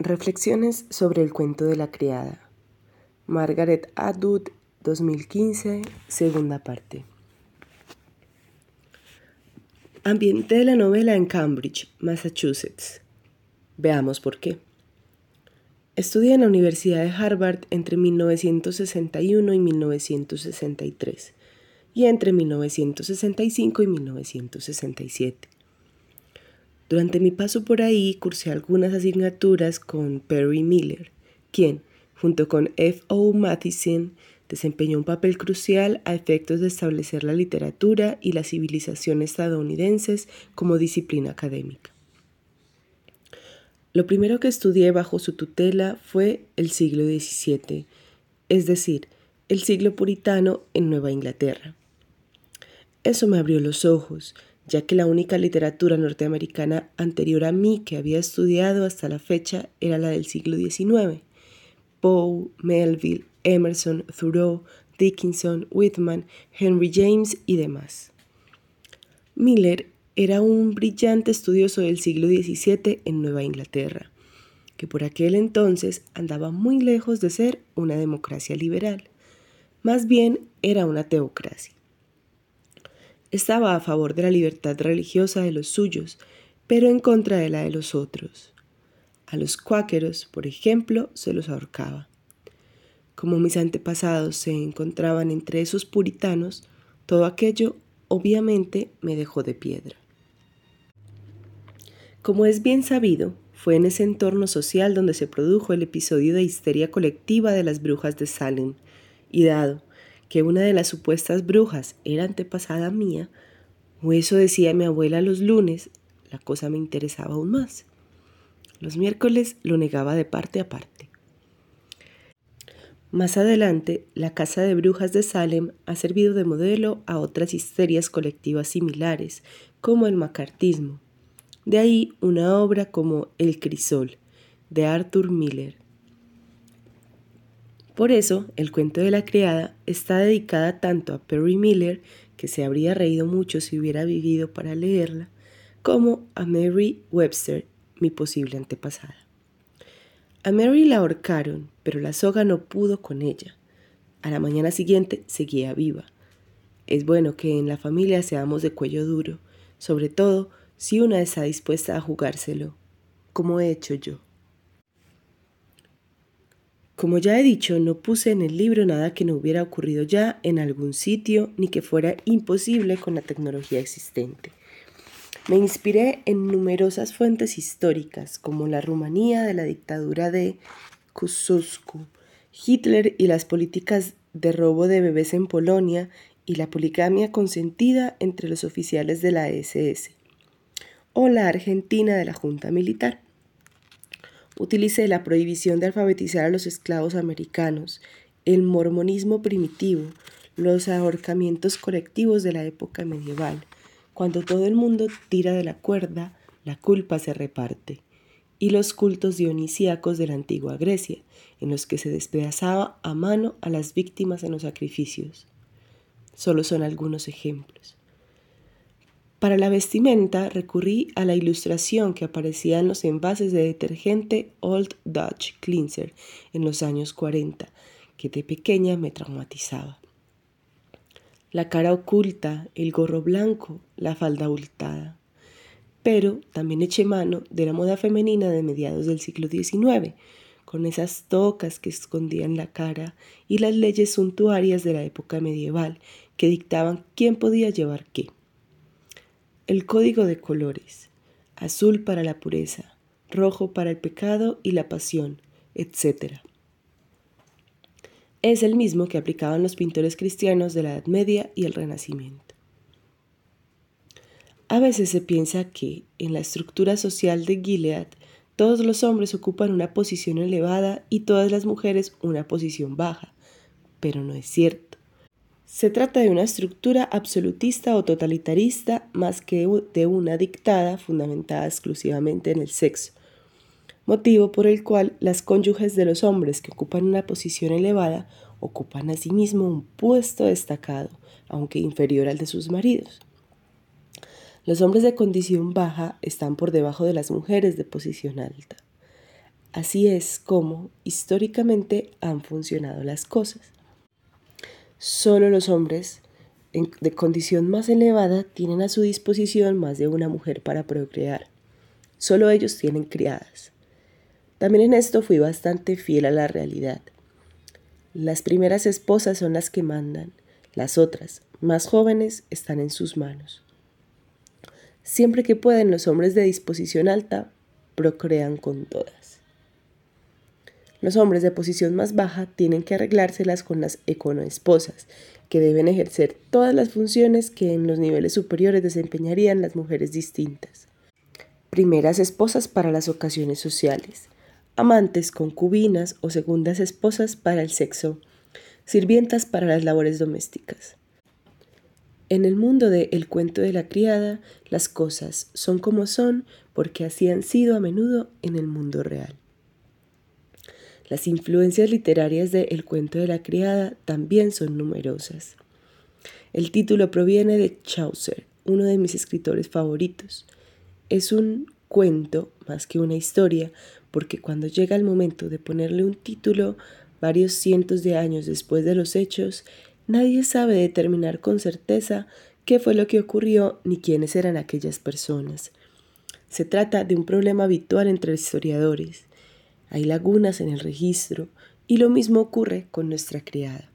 Reflexiones sobre el cuento de la criada. Margaret Atwood, 2015, segunda parte. Ambienté la novela en Cambridge, Massachusetts. Veamos por qué. Estudié en la Universidad de Harvard entre 1961 y 1963 y entre 1965 y 1967. Durante mi paso por ahí cursé algunas asignaturas con Perry Miller, quien, junto con F. O. Matheson, desempeñó un papel crucial a efectos de establecer la literatura y la civilización estadounidenses como disciplina académica. Lo primero que estudié bajo su tutela fue el siglo XVII, es decir, el siglo puritano en Nueva Inglaterra. Eso me abrió los ojos ya que la única literatura norteamericana anterior a mí que había estudiado hasta la fecha era la del siglo XIX. Poe, Melville, Emerson, Thoreau, Dickinson, Whitman, Henry James y demás. Miller era un brillante estudioso del siglo XVII en Nueva Inglaterra, que por aquel entonces andaba muy lejos de ser una democracia liberal. Más bien era una teocracia. Estaba a favor de la libertad religiosa de los suyos, pero en contra de la de los otros. A los cuáqueros, por ejemplo, se los ahorcaba. Como mis antepasados se encontraban entre esos puritanos, todo aquello obviamente me dejó de piedra. Como es bien sabido, fue en ese entorno social donde se produjo el episodio de histeria colectiva de las brujas de Salem, y dado que una de las supuestas brujas era antepasada mía, o eso decía mi abuela los lunes, la cosa me interesaba aún más. Los miércoles lo negaba de parte a parte. Más adelante, la Casa de Brujas de Salem ha servido de modelo a otras histerias colectivas similares, como el macartismo. De ahí una obra como El Crisol, de Arthur Miller, por eso, el cuento de la criada está dedicada tanto a Perry Miller, que se habría reído mucho si hubiera vivido para leerla, como a Mary Webster, mi posible antepasada. A Mary la ahorcaron, pero la soga no pudo con ella. A la mañana siguiente seguía viva. Es bueno que en la familia seamos de cuello duro, sobre todo si una está dispuesta a jugárselo, como he hecho yo. Como ya he dicho, no puse en el libro nada que no hubiera ocurrido ya en algún sitio ni que fuera imposible con la tecnología existente. Me inspiré en numerosas fuentes históricas, como la Rumanía de la dictadura de Kusuzku, Hitler y las políticas de robo de bebés en Polonia y la poligamia consentida entre los oficiales de la SS, o la Argentina de la Junta Militar utilicé la prohibición de alfabetizar a los esclavos americanos, el mormonismo primitivo, los ahorcamientos colectivos de la época medieval. Cuando todo el mundo tira de la cuerda, la culpa se reparte. Y los cultos dionisíacos de la antigua Grecia, en los que se despedazaba a mano a las víctimas en los sacrificios. Solo son algunos ejemplos. Para la vestimenta recurrí a la ilustración que aparecía en los envases de detergente Old Dutch Cleanser en los años 40, que de pequeña me traumatizaba. La cara oculta, el gorro blanco, la falda abultada. Pero también eché mano de la moda femenina de mediados del siglo XIX, con esas tocas que escondían la cara y las leyes suntuarias de la época medieval que dictaban quién podía llevar qué el código de colores, azul para la pureza, rojo para el pecado y la pasión, etc. Es el mismo que aplicaban los pintores cristianos de la Edad Media y el Renacimiento. A veces se piensa que, en la estructura social de Gilead, todos los hombres ocupan una posición elevada y todas las mujeres una posición baja, pero no es cierto. Se trata de una estructura absolutista o totalitarista más que de una dictada fundamentada exclusivamente en el sexo, motivo por el cual las cónyuges de los hombres que ocupan una posición elevada ocupan asimismo un puesto destacado, aunque inferior al de sus maridos. Los hombres de condición baja están por debajo de las mujeres de posición alta. Así es como históricamente han funcionado las cosas. Solo los hombres de condición más elevada tienen a su disposición más de una mujer para procrear. Solo ellos tienen criadas. También en esto fui bastante fiel a la realidad. Las primeras esposas son las que mandan, las otras, más jóvenes, están en sus manos. Siempre que pueden, los hombres de disposición alta procrean con todas. Los hombres de posición más baja tienen que arreglárselas con las econoesposas, que deben ejercer todas las funciones que en los niveles superiores desempeñarían las mujeres distintas. Primeras esposas para las ocasiones sociales, amantes, concubinas o segundas esposas para el sexo, sirvientas para las labores domésticas. En el mundo de El cuento de la criada, las cosas son como son porque así han sido a menudo en el mundo real. Las influencias literarias de El cuento de la criada también son numerosas. El título proviene de Chaucer, uno de mis escritores favoritos. Es un cuento más que una historia, porque cuando llega el momento de ponerle un título, varios cientos de años después de los hechos, nadie sabe determinar con certeza qué fue lo que ocurrió ni quiénes eran aquellas personas. Se trata de un problema habitual entre historiadores. Hay lagunas en el registro y lo mismo ocurre con nuestra criada.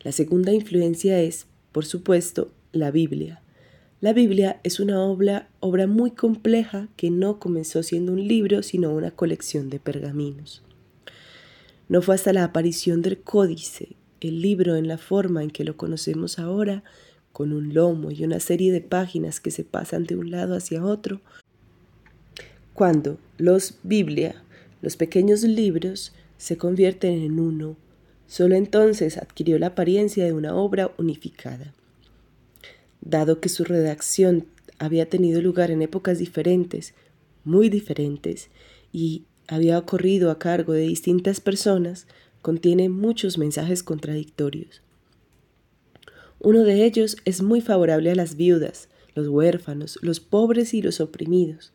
La segunda influencia es, por supuesto, la Biblia. La Biblia es una obra, muy compleja que no comenzó siendo un libro, sino una colección de pergaminos. No fue hasta la aparición del códice, el libro en la forma en que lo conocemos ahora, con un lomo y una serie de páginas que se pasan de un lado hacia otro, cuando los Biblia, los pequeños libros, se convierten en uno, solo entonces adquirió la apariencia de una obra unificada dado que su redacción había tenido lugar en épocas diferentes, muy diferentes, y había ocurrido a cargo de distintas personas, contiene muchos mensajes contradictorios. Uno de ellos es muy favorable a las viudas, los huérfanos, los pobres y los oprimidos,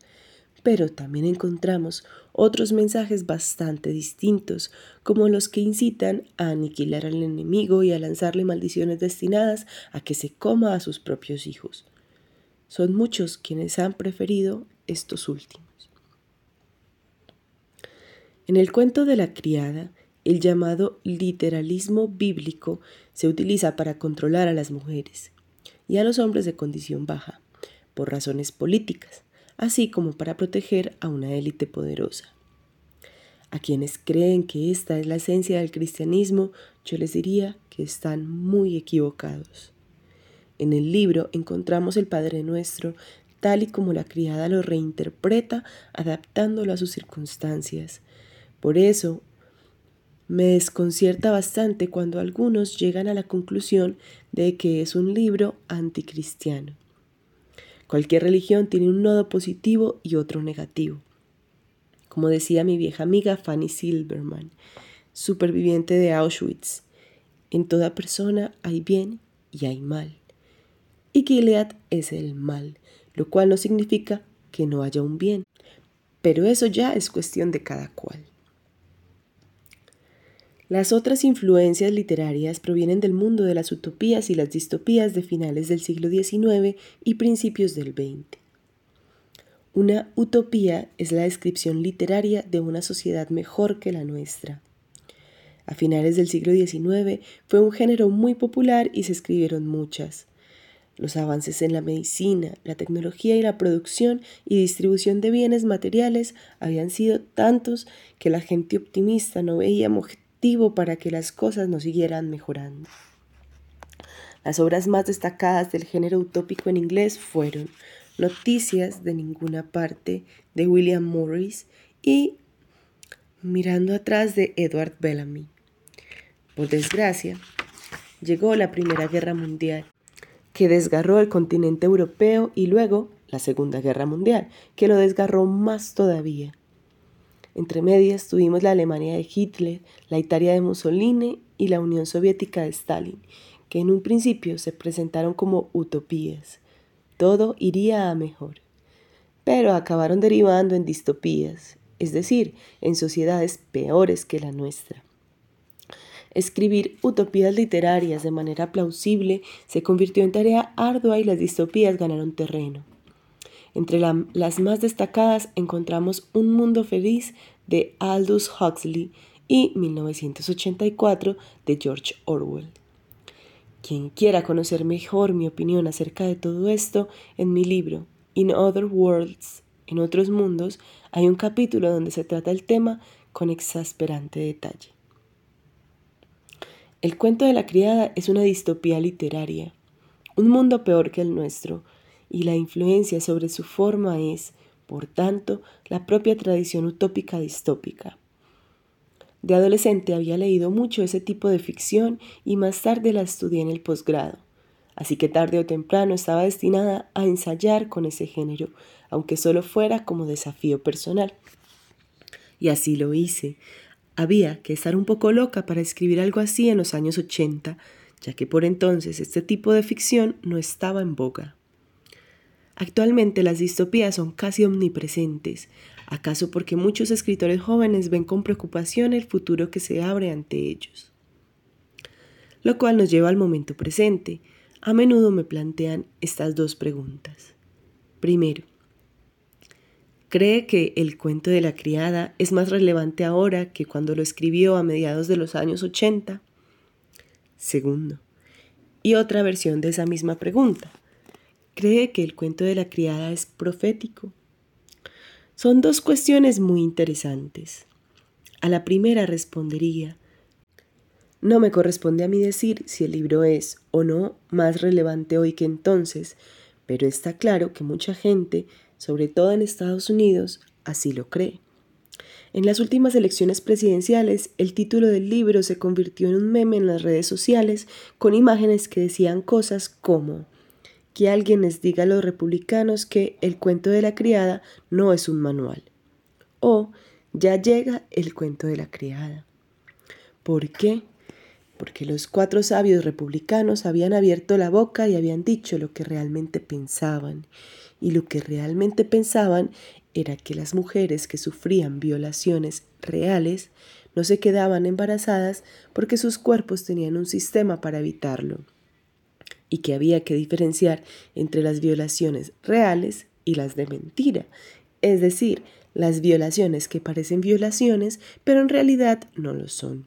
pero también encontramos otros mensajes bastante distintos, como los que incitan a aniquilar al enemigo y a lanzarle maldiciones destinadas a que se coma a sus propios hijos. Son muchos quienes han preferido estos últimos. En el cuento de la criada, el llamado literalismo bíblico se utiliza para controlar a las mujeres y a los hombres de condición baja, por razones políticas así como para proteger a una élite poderosa. A quienes creen que esta es la esencia del cristianismo, yo les diría que están muy equivocados. En el libro encontramos el Padre Nuestro tal y como la criada lo reinterpreta, adaptándolo a sus circunstancias. Por eso, me desconcierta bastante cuando algunos llegan a la conclusión de que es un libro anticristiano. Cualquier religión tiene un nodo positivo y otro negativo. Como decía mi vieja amiga Fanny Silverman, superviviente de Auschwitz, en toda persona hay bien y hay mal. Y Gilead es el mal, lo cual no significa que no haya un bien. Pero eso ya es cuestión de cada cual. Las otras influencias literarias provienen del mundo de las utopías y las distopías de finales del siglo XIX y principios del XX. Una utopía es la descripción literaria de una sociedad mejor que la nuestra. A finales del siglo XIX fue un género muy popular y se escribieron muchas. Los avances en la medicina, la tecnología y la producción y distribución de bienes materiales habían sido tantos que la gente optimista no veía para que las cosas no siguieran mejorando. Las obras más destacadas del género utópico en inglés fueron Noticias de ninguna parte de William Morris y Mirando atrás de Edward Bellamy. Por desgracia, llegó la Primera Guerra Mundial, que desgarró el continente europeo y luego la Segunda Guerra Mundial, que lo desgarró más todavía. Entre medias tuvimos la Alemania de Hitler, la Italia de Mussolini y la Unión Soviética de Stalin, que en un principio se presentaron como utopías. Todo iría a mejor. Pero acabaron derivando en distopías, es decir, en sociedades peores que la nuestra. Escribir utopías literarias de manera plausible se convirtió en tarea ardua y las distopías ganaron terreno. Entre las más destacadas encontramos Un Mundo Feliz de Aldous Huxley y 1984 de George Orwell. Quien quiera conocer mejor mi opinión acerca de todo esto, en mi libro In Other Worlds, en otros mundos, hay un capítulo donde se trata el tema con exasperante detalle. El cuento de la criada es una distopía literaria, un mundo peor que el nuestro, y la influencia sobre su forma es, por tanto, la propia tradición utópica distópica. De adolescente había leído mucho ese tipo de ficción y más tarde la estudié en el posgrado, así que tarde o temprano estaba destinada a ensayar con ese género, aunque solo fuera como desafío personal. Y así lo hice. Había que estar un poco loca para escribir algo así en los años 80, ya que por entonces este tipo de ficción no estaba en boga. Actualmente las distopías son casi omnipresentes, acaso porque muchos escritores jóvenes ven con preocupación el futuro que se abre ante ellos. Lo cual nos lleva al momento presente. A menudo me plantean estas dos preguntas. Primero, ¿cree que el cuento de la criada es más relevante ahora que cuando lo escribió a mediados de los años 80? Segundo, y otra versión de esa misma pregunta cree que el cuento de la criada es profético. Son dos cuestiones muy interesantes. A la primera respondería, no me corresponde a mí decir si el libro es o no más relevante hoy que entonces, pero está claro que mucha gente, sobre todo en Estados Unidos, así lo cree. En las últimas elecciones presidenciales, el título del libro se convirtió en un meme en las redes sociales con imágenes que decían cosas como que alguien les diga a los republicanos que el cuento de la criada no es un manual. O ya llega el cuento de la criada. ¿Por qué? Porque los cuatro sabios republicanos habían abierto la boca y habían dicho lo que realmente pensaban. Y lo que realmente pensaban era que las mujeres que sufrían violaciones reales no se quedaban embarazadas porque sus cuerpos tenían un sistema para evitarlo y que había que diferenciar entre las violaciones reales y las de mentira, es decir, las violaciones que parecen violaciones, pero en realidad no lo son.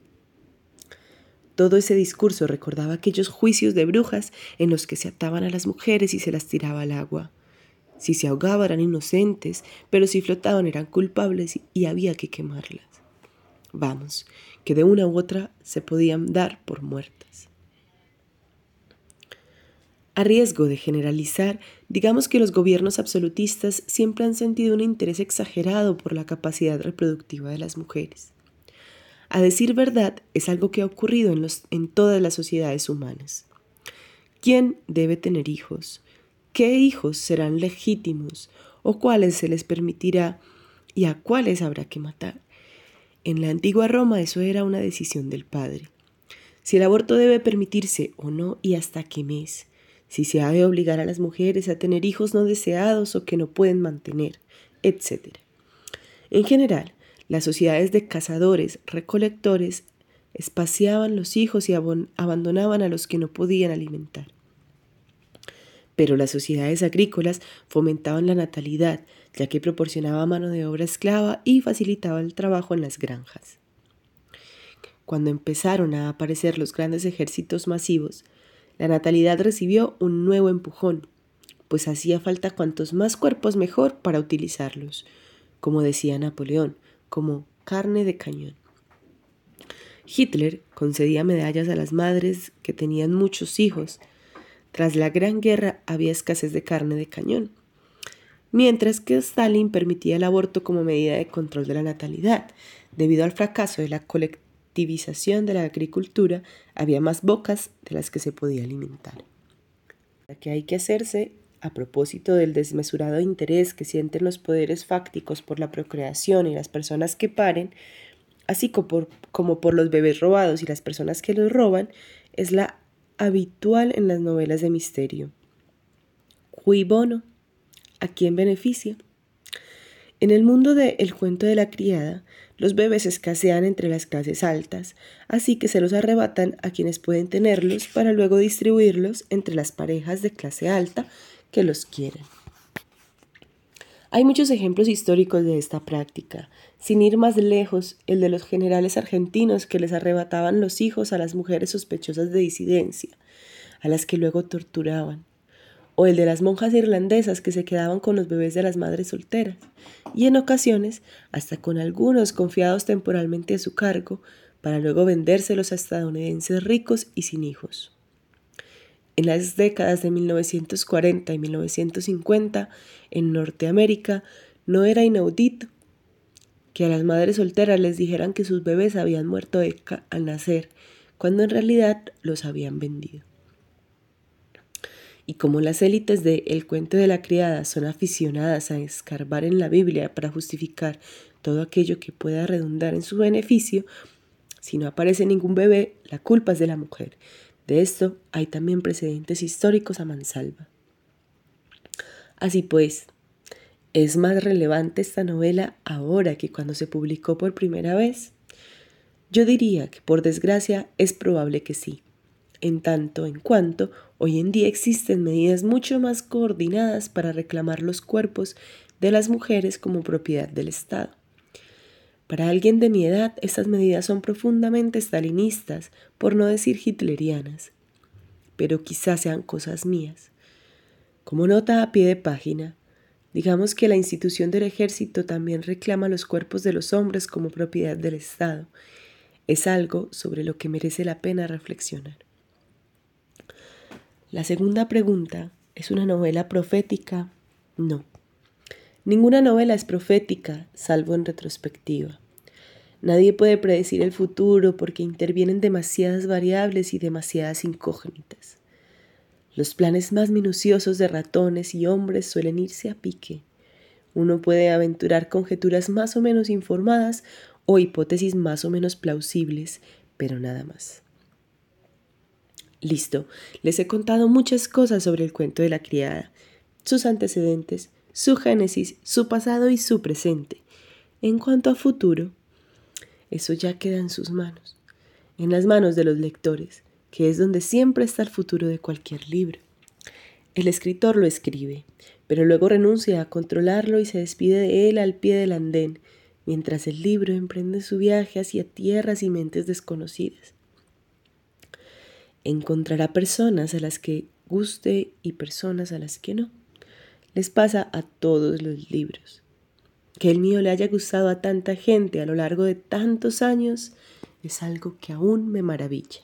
Todo ese discurso recordaba aquellos juicios de brujas en los que se ataban a las mujeres y se las tiraba al agua. Si se ahogaban eran inocentes, pero si flotaban eran culpables y había que quemarlas. Vamos, que de una u otra se podían dar por muertas. A riesgo de generalizar, digamos que los gobiernos absolutistas siempre han sentido un interés exagerado por la capacidad reproductiva de las mujeres. A decir verdad, es algo que ha ocurrido en, en todas las sociedades humanas. ¿Quién debe tener hijos? ¿Qué hijos serán legítimos? ¿O cuáles se les permitirá? ¿Y a cuáles habrá que matar? En la antigua Roma eso era una decisión del padre. Si el aborto debe permitirse o no y hasta qué mes si se ha de obligar a las mujeres a tener hijos no deseados o que no pueden mantener, etc. En general, las sociedades de cazadores, recolectores, espaciaban los hijos y abandonaban a los que no podían alimentar. Pero las sociedades agrícolas fomentaban la natalidad, ya que proporcionaba mano de obra esclava y facilitaba el trabajo en las granjas. Cuando empezaron a aparecer los grandes ejércitos masivos, la natalidad recibió un nuevo empujón, pues hacía falta cuantos más cuerpos mejor para utilizarlos, como decía Napoleón, como carne de cañón. Hitler concedía medallas a las madres que tenían muchos hijos. Tras la Gran Guerra había escasez de carne de cañón, mientras que Stalin permitía el aborto como medida de control de la natalidad, debido al fracaso de la colectiva de la agricultura, había más bocas de las que se podía alimentar. La que hay que hacerse a propósito del desmesurado interés que sienten los poderes fácticos por la procreación y las personas que paren, así como por, los bebés robados y las personas que los roban, es la habitual en las novelas de misterio. Cui bono? ¿A quién beneficia? En el mundo de El cuento de la criada, los bebés escasean entre las clases altas, así que se los arrebatan a quienes pueden tenerlos para luego distribuirlos entre las parejas de clase alta que los quieren. Hay muchos ejemplos históricos de esta práctica. Sin ir más lejos, el de los generales argentinos que les arrebataban los hijos a las mujeres sospechosas de disidencia, a las que luego torturaban o el de las monjas irlandesas que se quedaban con los bebés de las madres solteras, y en ocasiones hasta con algunos confiados temporalmente a su cargo, para luego vendérselos a estadounidenses ricos y sin hijos. En las décadas de 1940 y 1950, en Norteamérica, no era inaudito que a las madres solteras les dijeran que sus bebés habían muerto al nacer, cuando en realidad los habían vendido. Y como las élites de El cuento de la criada son aficionadas a escarbar en la Biblia para justificar todo aquello que pueda redundar en su beneficio, si no aparece ningún bebé, la culpa es de la mujer. De esto hay también precedentes históricos a mansalva. Así pues, ¿es más relevante esta novela ahora que cuando se publicó por primera vez? Yo diría que por desgracia es probable que sí en tanto en cuanto hoy en día existen medidas mucho más coordinadas para reclamar los cuerpos de las mujeres como propiedad del Estado. Para alguien de mi edad, estas medidas son profundamente stalinistas, por no decir hitlerianas, pero quizás sean cosas mías. Como nota a pie de página, digamos que la institución del ejército también reclama los cuerpos de los hombres como propiedad del Estado. Es algo sobre lo que merece la pena reflexionar. La segunda pregunta, ¿es una novela profética? No. Ninguna novela es profética, salvo en retrospectiva. Nadie puede predecir el futuro porque intervienen demasiadas variables y demasiadas incógnitas. Los planes más minuciosos de ratones y hombres suelen irse a pique. Uno puede aventurar conjeturas más o menos informadas o hipótesis más o menos plausibles, pero nada más. Listo, les he contado muchas cosas sobre el cuento de la criada, sus antecedentes, su génesis, su pasado y su presente. En cuanto a futuro, eso ya queda en sus manos, en las manos de los lectores, que es donde siempre está el futuro de cualquier libro. El escritor lo escribe, pero luego renuncia a controlarlo y se despide de él al pie del andén, mientras el libro emprende su viaje hacia tierras y mentes desconocidas encontrará personas a las que guste y personas a las que no. Les pasa a todos los libros. Que el mío le haya gustado a tanta gente a lo largo de tantos años es algo que aún me maravilla.